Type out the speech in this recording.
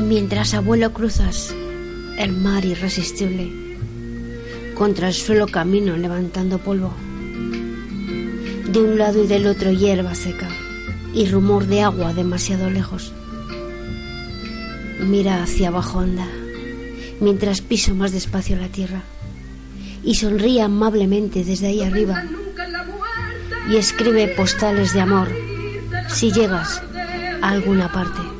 Mientras abuelo cruzas el mar irresistible, contra el suelo camino levantando polvo. De un lado y del otro hierba seca y rumor de agua demasiado lejos. Mira hacia abajo anda, mientras piso más despacio la tierra y sonríe amablemente desde ahí arriba y escribe postales de amor si llegas a alguna parte.